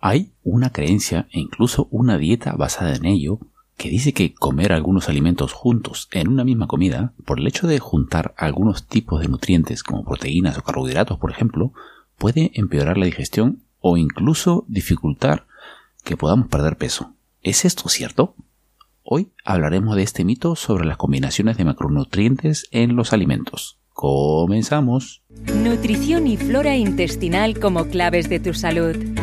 Hay una creencia e incluso una dieta basada en ello que dice que comer algunos alimentos juntos en una misma comida, por el hecho de juntar algunos tipos de nutrientes como proteínas o carbohidratos, por ejemplo, puede empeorar la digestión o incluso dificultar que podamos perder peso. ¿Es esto cierto? Hoy hablaremos de este mito sobre las combinaciones de macronutrientes en los alimentos. Comenzamos. Nutrición y flora intestinal como claves de tu salud.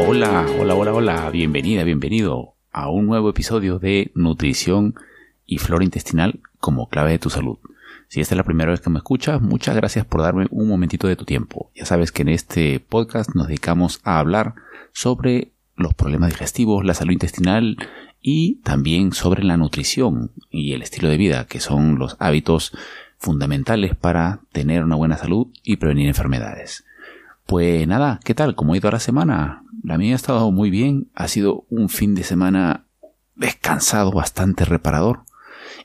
Hola, hola, hola, hola, bienvenida, bienvenido a un nuevo episodio de Nutrición y Flora Intestinal como clave de tu salud. Si esta es la primera vez que me escuchas, muchas gracias por darme un momentito de tu tiempo. Ya sabes que en este podcast nos dedicamos a hablar sobre los problemas digestivos, la salud intestinal y también sobre la nutrición y el estilo de vida, que son los hábitos fundamentales para tener una buena salud y prevenir enfermedades. Pues nada, ¿qué tal? ¿Cómo ha ido la semana? La mía ha estado muy bien, ha sido un fin de semana descansado, bastante reparador.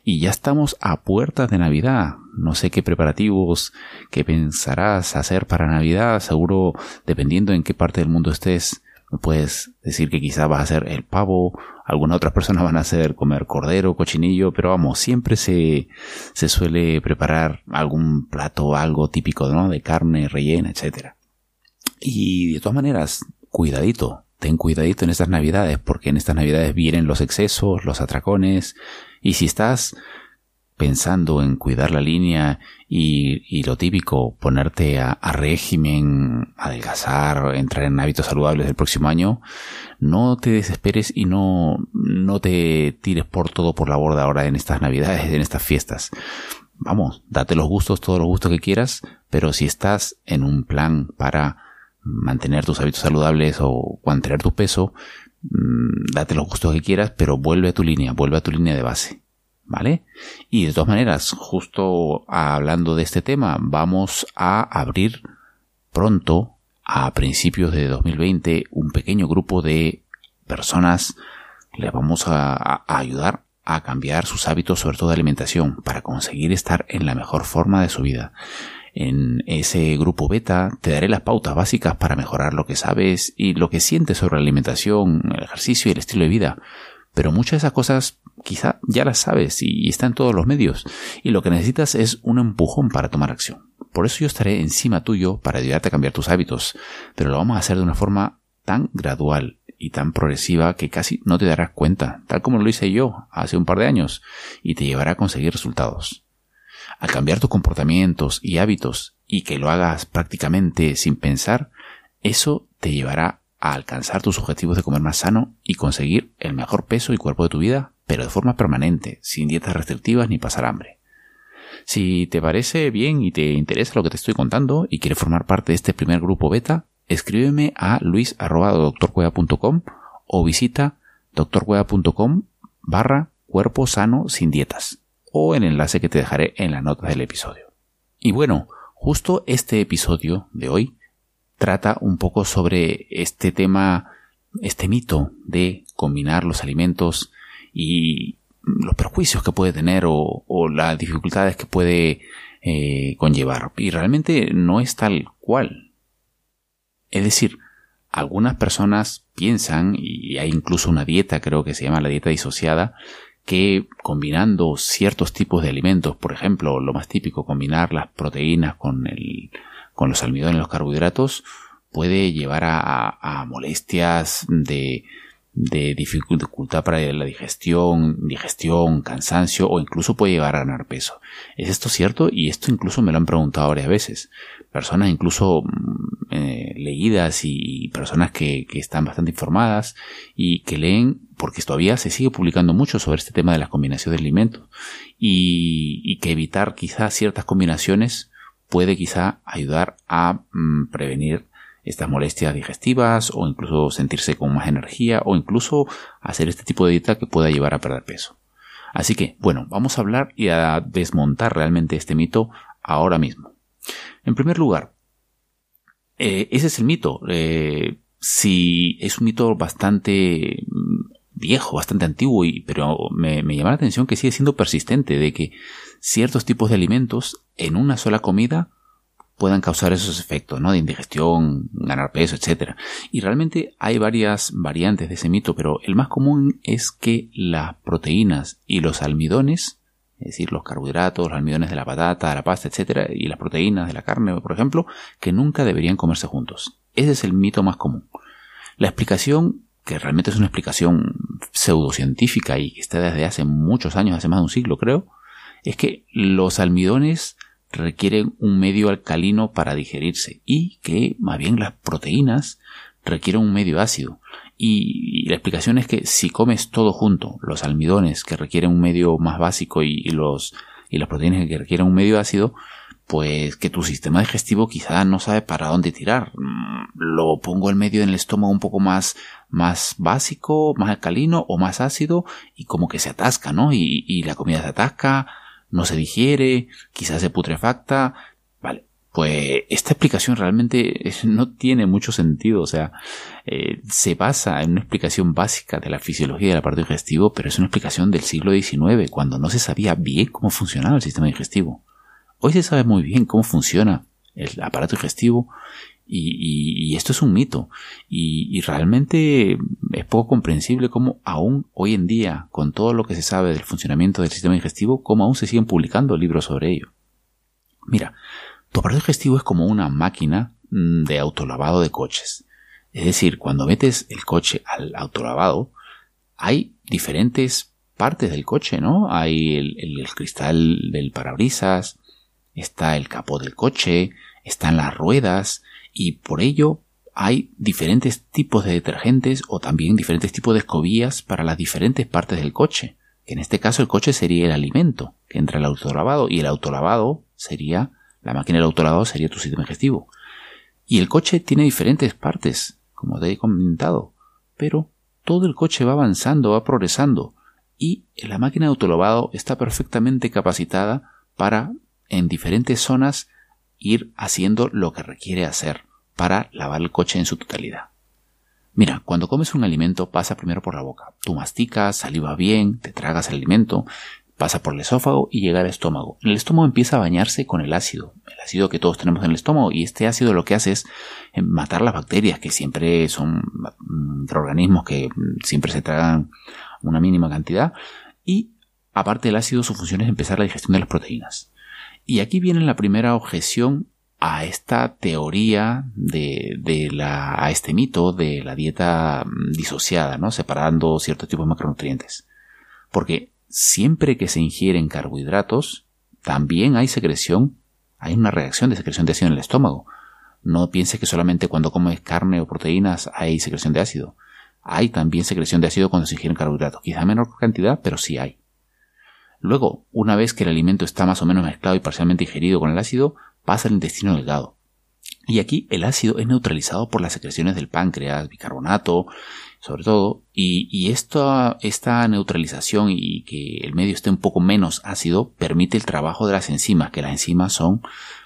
Y ya estamos a puertas de Navidad. No sé qué preparativos, qué pensarás hacer para Navidad. Seguro, dependiendo en qué parte del mundo estés, me puedes decir que quizá vas a hacer el pavo, algunas otras personas van a hacer comer cordero, cochinillo, pero vamos, siempre se, se suele preparar algún plato, algo típico, ¿no? De carne, rellena, etcétera. Y de todas maneras, cuidadito, ten cuidadito en estas navidades, porque en estas navidades vienen los excesos, los atracones, y si estás pensando en cuidar la línea y, lo típico, ponerte a, régimen, adelgazar, entrar en hábitos saludables el próximo año, no te desesperes y no, no te tires por todo por la borda ahora en estas navidades, en estas fiestas. Vamos, date los gustos, todos los gustos que quieras, pero si estás en un plan para mantener tus hábitos saludables o mantener tu peso, mm, date los gustos que quieras, pero vuelve a tu línea, vuelve a tu línea de base. ¿Vale? Y de todas maneras, justo hablando de este tema, vamos a abrir pronto, a principios de 2020, un pequeño grupo de personas. Les vamos a, a ayudar a cambiar sus hábitos, sobre todo de alimentación, para conseguir estar en la mejor forma de su vida. En ese grupo beta te daré las pautas básicas para mejorar lo que sabes y lo que sientes sobre la alimentación, el ejercicio y el estilo de vida. Pero muchas de esas cosas quizá ya las sabes y están en todos los medios y lo que necesitas es un empujón para tomar acción. Por eso yo estaré encima tuyo para ayudarte a cambiar tus hábitos, pero lo vamos a hacer de una forma tan gradual y tan progresiva que casi no te darás cuenta, tal como lo hice yo hace un par de años, y te llevará a conseguir resultados al cambiar tus comportamientos y hábitos y que lo hagas prácticamente sin pensar, eso te llevará a alcanzar tus objetivos de comer más sano y conseguir el mejor peso y cuerpo de tu vida, pero de forma permanente, sin dietas restrictivas ni pasar hambre. Si te parece bien y te interesa lo que te estoy contando y quieres formar parte de este primer grupo beta, escríbeme a luis.doctorcueva.com o visita doctorcueva.com barra cuerpo sano sin dietas o el enlace que te dejaré en la nota del episodio. Y bueno, justo este episodio de hoy trata un poco sobre este tema, este mito de combinar los alimentos y los perjuicios que puede tener o, las dificultades que puede eh, conllevar. Y realmente no es tal cual. Es decir, algunas personas piensan, y hay incluso una dieta, creo que se llama la dieta disociada, que combinando ciertos tipos de alimentos, por ejemplo, lo más típico, combinar las proteínas con, el, con los almidones los carbohidratos, puede llevar a, molestias de, de dificultad para la digestión, digestión, cansancio o incluso puede llevar a ganar peso. ¿Es esto cierto? Y esto incluso me lo han preguntado varias veces. Personas incluso mm, eh, leídas y personas que, están bastante informadas y que leen porque todavía se sigue publicando mucho sobre este tema de las combinaciones de alimentos y, que evitar quizás ciertas combinaciones puede quizá ayudar a mm, prevenir estas molestias digestivas o incluso sentirse con más energía o incluso hacer este tipo de dieta que pueda llevar a perder peso. Así que, bueno, vamos a hablar y a desmontar realmente este mito ahora mismo. En primer lugar, eh, ese es el mito. Eh, si es un mito bastante mm, viejo, bastante antiguo, y, pero me, me llama la atención que sigue siendo persistente, de que ciertos tipos de alimentos en una sola comida puedan causar esos efectos, ¿no? De indigestión, ganar peso, etc. Y realmente hay varias variantes de ese mito, pero el más común es que las proteínas y los almidones, es decir, los carbohidratos, los almidones de la patata, de la pasta, etc., y las proteínas de la carne, por ejemplo, que nunca deberían comerse juntos. Ese es el mito más común. La explicación, que realmente es una explicación pseudocientífica y que está desde hace muchos años, hace más de un siglo creo, es que los almidones requieren un medio alcalino para digerirse y que más bien las proteínas requieren un medio ácido. Y, la explicación es que si comes todo junto, los almidones que requieren un medio más básico y, los, y las proteínas que requieren un medio ácido, pues que tu sistema digestivo quizá no sabe para dónde tirar. Mm, lo pongo el medio en el estómago un poco más, más básico, más alcalino o más ácido y como que se atasca, ¿no? Y, y la comida se atasca, no se digiere, quizás se putrefacta. Vale, pues esta explicación realmente no tiene mucho sentido. O sea, eh, se basa en una explicación básica de la fisiología del aparato digestivo, pero es una explicación del siglo XIX, cuando no se sabía bien cómo funcionaba el sistema digestivo. Hoy se sabe muy bien cómo funciona el aparato digestivo y, esto es un mito. Y, realmente es poco comprensible cómo aún hoy en día, con todo lo que se sabe del funcionamiento del sistema digestivo, cómo aún se siguen publicando libros sobre ello. Mira, tu aparato digestivo es como una máquina mm, de autolavado de coches. Es decir, cuando metes el coche al autolavado, hay diferentes partes del coche, ¿no? Hay el, el cristal del parabrisas, está el capó del coche, están las ruedas, y por ello hay diferentes tipos de detergentes o también diferentes tipos de escobillas para las diferentes partes del coche. Que en este caso el coche sería el alimento que entra el autolavado y el autolavado sería la máquina del autolavado sería tu sistema digestivo. Y el coche tiene diferentes partes, como te he comentado, pero todo el coche va avanzando, va progresando y la máquina de autolavado está perfectamente capacitada para en diferentes zonas ir haciendo lo que requiere hacer para lavar el coche en su totalidad. Mira, cuando comes un alimento pasa primero por la boca. Tú masticas, saliva bien, te tragas el alimento, pasa por el esófago y llega al estómago. El estómago empieza a bañarse con el ácido, el ácido que todos tenemos en el estómago, y este ácido lo que hace es eh, matar las bacterias, que siempre son microorganismos que siempre se tragan una mínima cantidad, y aparte del ácido su función es empezar la digestión de las proteínas. Y aquí viene la primera objeción a esta teoría de, de la, a este mito de la dieta mm, disociada, ¿no? Separando ciertos tipos de macronutrientes. Porque siempre que se ingieren carbohidratos, también hay secreción, hay una reacción de secreción de ácido en el estómago. No piense que solamente cuando comes carne o proteínas hay secreción de ácido. Hay también secreción de ácido cuando se ingieren carbohidratos. Quizá menor cantidad, pero sí hay. Luego, una vez que el alimento está más o menos mezclado y parcialmente digerido con el ácido, pasa al intestino delgado. Y aquí el ácido es neutralizado por las secreciones del páncreas, bicarbonato, sobre todo, y, esta, esta neutralización y que el medio esté un poco menos ácido permite el trabajo de las enzimas, que las enzimas son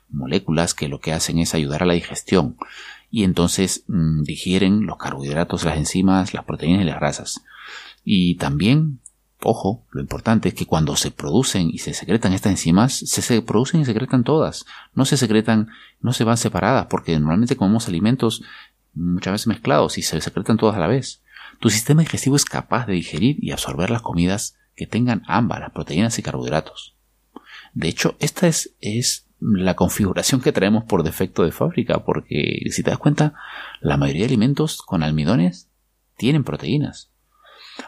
moléculas que lo que hacen es ayudar a la digestión y entonces mm, digieren los carbohidratos, las enzimas, las proteínas y las grasas. Y también Ojo, lo importante es que cuando se producen y se secretan estas enzimas, se, producen y se secretan todas. No se secretan, no se van separadas, porque normalmente comemos alimentos muchas veces mezclados y se secretan todas a la vez. Tu sistema digestivo es capaz de digerir y absorber las comidas que tengan ambas, las proteínas y carbohidratos. De hecho, esta es, es la configuración que traemos por defecto de fábrica, porque si te das cuenta, la mayoría de alimentos con almidones tienen proteínas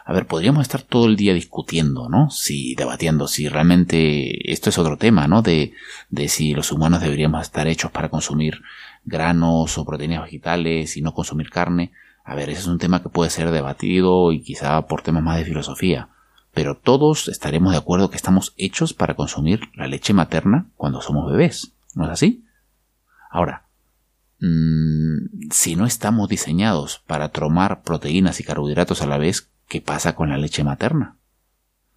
A ver, podríamos estar todo el día discutiendo, ¿no? Si, debatiendo, si realmente esto es otro tema, ¿no? De, de si los humanos deberíamos estar hechos para consumir granos o proteínas vegetales y no consumir carne. A ver, ese es un tema que puede ser debatido y quizá por temas más de filosofía. Pero todos estaremos de acuerdo que estamos hechos para consumir la leche materna cuando somos bebés. ¿No es así? Ahora, mmm, si no estamos diseñados para tomar proteínas y carbohidratos a la vez, ¿qué pasa con la leche materna?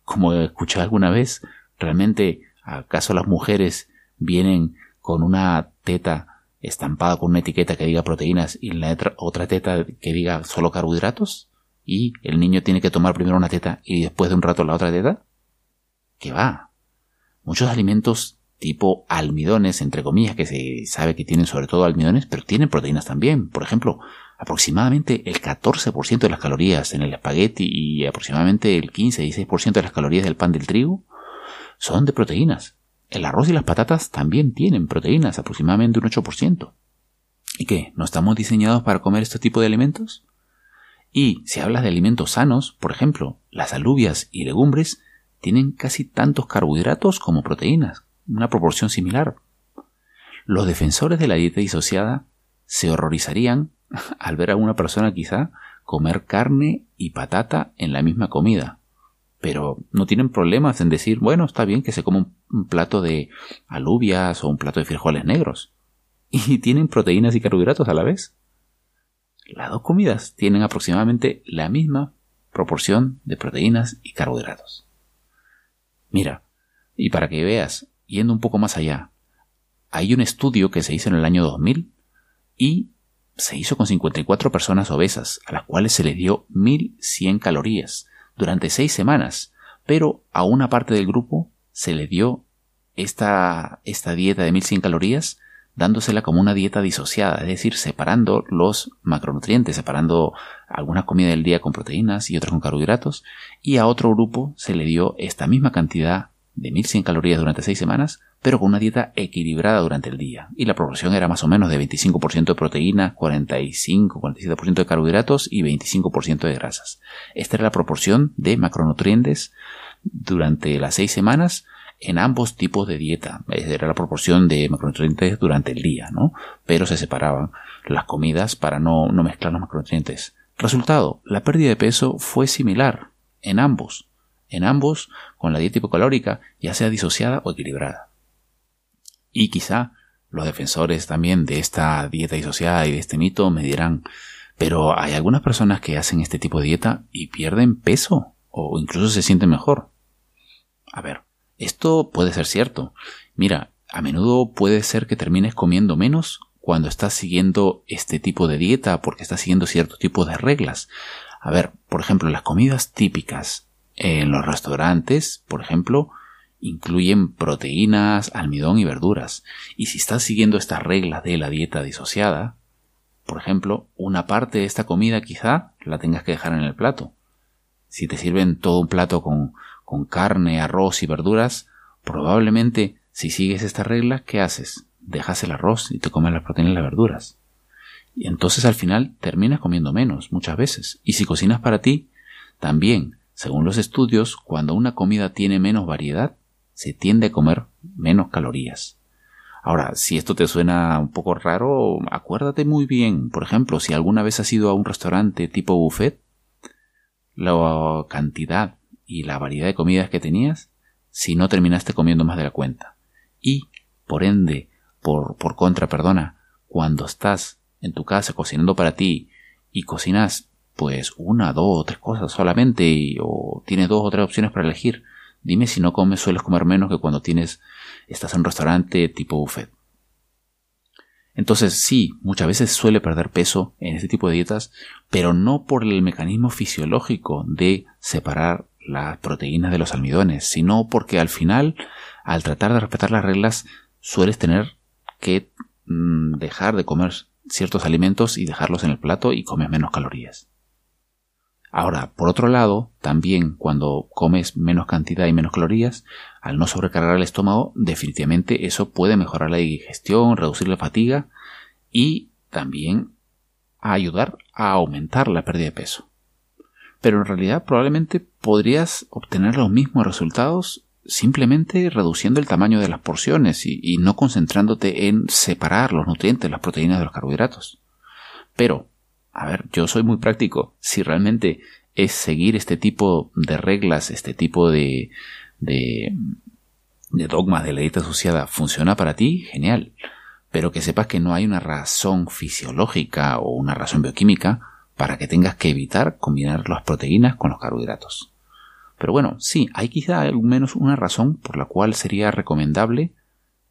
Como escuché alguna vez, ¿realmente acaso las mujeres vienen con una teta estampada con una etiqueta que diga proteínas y la otra teta que diga solo carbohidratos? ¿Y el niño tiene que tomar primero una teta y después de un rato la otra teta? ¿Qué va? Muchos alimentos tipo almidones, entre comillas, que se sabe que tienen sobre todo almidones, pero tienen proteínas también. Por ejemplo, aproximadamente el 14% de las calorías en el espagueti y aproximadamente el 15-16% de las calorías del pan del trigo son de proteínas. El arroz y las patatas también tienen proteínas, aproximadamente un 8%. ¿Y qué? ¿No estamos diseñados para comer este tipo de alimentos? Y si hablas de alimentos sanos, por ejemplo, las alubias y legumbres tienen casi tantos carbohidratos como proteínas, una proporción similar. Los defensores de la dieta disociada se horrorizarían al ver a una persona quizá comer carne y patata en la misma comida. Pero no tienen problemas en decir, bueno, está bien que se coma un plato de alubias o un plato de frijoles negros. Y tienen proteínas y carbohidratos a la vez. Las dos comidas tienen aproximadamente la misma proporción de proteínas y carbohidratos. Mira, y para que veas yendo un poco más allá, hay un estudio que se hizo en el año 2000 y se hizo con 54 personas obesas, a las cuales se les dio 1100 calorías durante 6 semanas, pero a una parte del grupo se le dio esta, esta dieta de 1100 calorías dándosela como una dieta disociada, es decir, separando los macronutrientes, separando alguna comida del día con proteínas y otras con carbohidratos, y a otro grupo se le dio esta misma cantidad de 1100 calorías durante 6 semanas, pero con una dieta equilibrada durante el día. Y la proporción era más o menos de 25% de proteína, 45-47% de carbohidratos y 25% de grasas. Esta era la proporción de macronutrientes durante las 6 semanas en ambos tipos de dieta. Era la proporción de macronutrientes durante el día, ¿no? Pero se separaban las comidas para no, no mezclar los macronutrientes. Resultado, la pérdida de peso fue similar en ambos en ambos con la dieta hipocalórica, ya sea disociada o equilibrada. Y quizá los defensores también de esta dieta disociada y de este mito me dirán, pero hay algunas personas que hacen este tipo de dieta y pierden peso o incluso se sienten mejor. A ver, esto puede ser cierto. Mira, a menudo puede ser que termines comiendo menos cuando estás siguiendo este tipo de dieta porque estás siguiendo cierto tipo de reglas. A ver, por ejemplo, las comidas típicas en los restaurantes, por ejemplo, incluyen proteínas, almidón y verduras. Y si estás siguiendo estas reglas de la dieta disociada, por ejemplo, una parte de esta comida quizá la tengas que dejar en el plato. Si te sirven todo un plato con, con carne, arroz y verduras, probablemente si sigues esta regla, ¿qué haces? Dejas el arroz y te comes las proteínas y las verduras. Y entonces al final terminas comiendo menos muchas veces. Y si cocinas para ti, también según los estudios, cuando una comida tiene menos variedad, se tiende a comer menos calorías. Ahora, si esto te suena un poco raro, acuérdate muy bien, por ejemplo, si alguna vez has ido a un restaurante tipo buffet, la cantidad y la variedad de comidas que tenías, si no terminaste comiendo más de la cuenta. Y, por ende, por, por contra, perdona, cuando estás en tu casa cocinando para ti y cocinas pues una, dos o tres cosas solamente o tienes dos o tres opciones para elegir. Dime si no comes, sueles comer menos que cuando tienes, estás en un restaurante tipo buffet. Entonces sí, muchas veces suele perder peso en este tipo de dietas, pero no por el mecanismo fisiológico de separar las proteínas de los almidones, sino porque al final, al tratar de respetar las reglas, sueles tener que mm, dejar de comer ciertos alimentos y dejarlos en el plato y comes menos calorías. Ahora, por otro lado, también cuando comes menos cantidad y menos calorías, al no sobrecargar el estómago, definitivamente eso puede mejorar la digestión, reducir la fatiga y también ayudar a aumentar la pérdida de peso. pero en realidad probablemente podrías obtener los mismos resultados simplemente reduciendo el tamaño de las porciones y, no concentrándote en separar los nutrientes, las proteínas de los carbohidratos. Pero, a ver, yo soy muy práctico. Si realmente es seguir este tipo de reglas, este tipo de, de, de dogmas de la dieta asociada funciona para ti, genial. Pero que sepas que no hay una razón fisiológica o una razón bioquímica para que tengas que evitar combinar las proteínas con los carbohidratos. Pero bueno, sí, hay quizá al menos una razón por la cual sería recomendable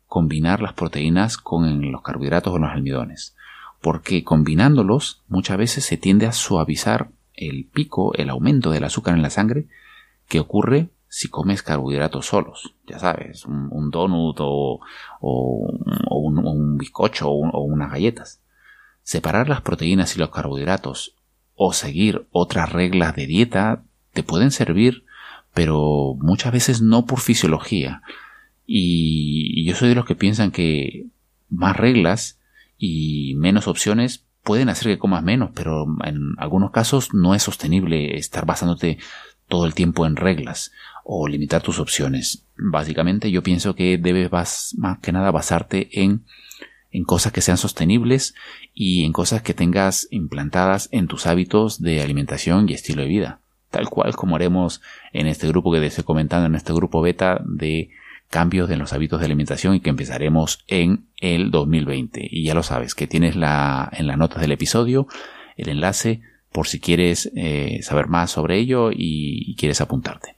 combinar las proteínas con los carbohidratos o los almidones. Porque combinándolos muchas veces se tiende a suavizar el pico, el aumento del azúcar en la sangre que ocurre si comes carbohidratos solos. Ya sabes, un, donut o, un, bizcocho o unas galletas. Separar las proteínas y los carbohidratos o seguir otras reglas de dieta te pueden servir, pero muchas veces no por fisiología. Y yo soy de los que piensan que más reglas y menos opciones pueden hacer que comas menos, pero en algunos casos no es sostenible estar basándote todo el tiempo en reglas o limitar tus opciones. Básicamente yo pienso que debes más que nada basarte en en cosas que sean sostenibles y en cosas que tengas implantadas en tus hábitos de alimentación y estilo de vida. Tal cual como haremos en este grupo que te estoy comentando, en este grupo beta de cambios en los hábitos de alimentación y que empezaremos en el 2020. Y ya lo sabes, que tienes la, en las notas del episodio el enlace por si quieres eh, saber más sobre ello y quieres apuntarte.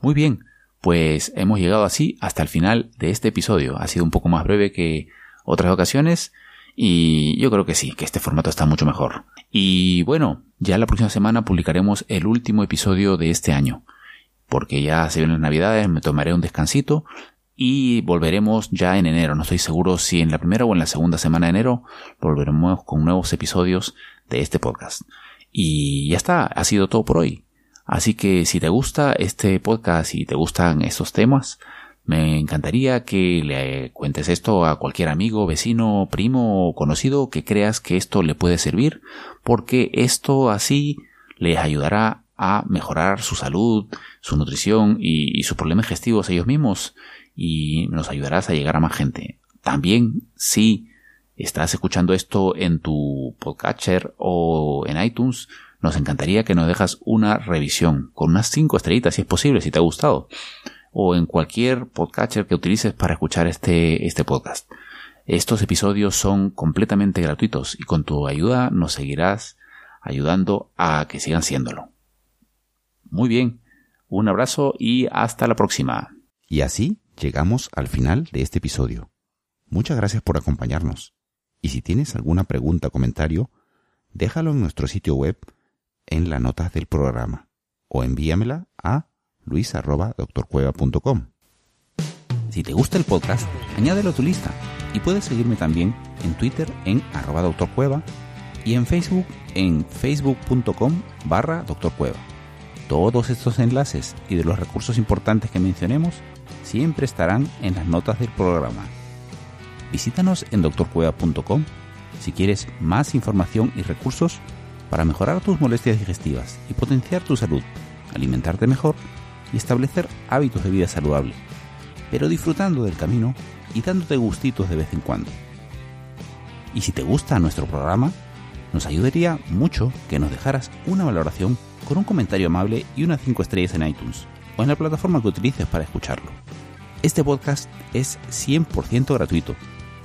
Muy bien, pues hemos llegado así hasta el final de este episodio. Ha sido un poco más breve que otras ocasiones y yo creo que sí, que este formato está mucho mejor. Y bueno, ya la próxima semana publicaremos el último episodio de este año, porque ya se vienen las navidades, me tomaré un descansito y volveremos ya en enero. No estoy seguro si en la primera o en la segunda semana de enero volveremos con nuevos episodios de este podcast. Y ya está, ha sido todo por hoy. Así que si te gusta este podcast y te gustan estos temas, me encantaría que le cuentes esto a cualquier amigo, vecino, primo o conocido que creas que esto le puede servir, porque esto así les ayudará a mejorar su salud, su nutrición y, sus problemas gestivos ellos mismos y nos ayudarás a llegar a más gente. También si estás escuchando esto en tu podcatcher o en iTunes, nos encantaría que nos dejas una revisión con unas 5 estrellitas si es posible, si te ha gustado. O en cualquier podcatcher que utilices para escuchar este, este podcast. Estos episodios son completamente gratuitos y con tu ayuda nos seguirás ayudando a que sigan siéndolo. Muy bien, un abrazo y hasta la próxima. Y así llegamos al final de este episodio. Muchas gracias por acompañarnos. Y si tienes alguna pregunta o comentario, déjalo en nuestro sitio web en las notas del programa o envíamela a luis.doctorcueva.com. Si te gusta el podcast, añádelo a tu lista y puedes seguirme también en Twitter en arroba doctorcueva y en Facebook en facebook.com barra doctorcueva. Todos estos enlaces y de los recursos importantes que mencionemos siempre estarán en las notas del programa. Visítanos en doctorcueva.com si quieres más información y recursos para mejorar tus molestias digestivas y potenciar tu salud, alimentarte mejor y establecer hábitos de vida saludable, pero disfrutando del camino y dándote gustitos de vez en cuando. Y si te gusta nuestro programa, nos ayudaría mucho que nos dejaras una valoración con un comentario amable y unas 5 estrellas en iTunes o en la plataforma que utilices para escucharlo. Este podcast es 100% gratuito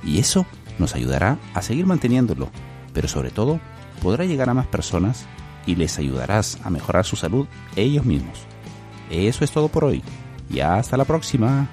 y eso nos ayudará a seguir manteniéndolo, pero sobre todo podrá llegar a más personas y les ayudarás a mejorar su salud ellos mismos. Eso es todo por hoy y hasta la próxima.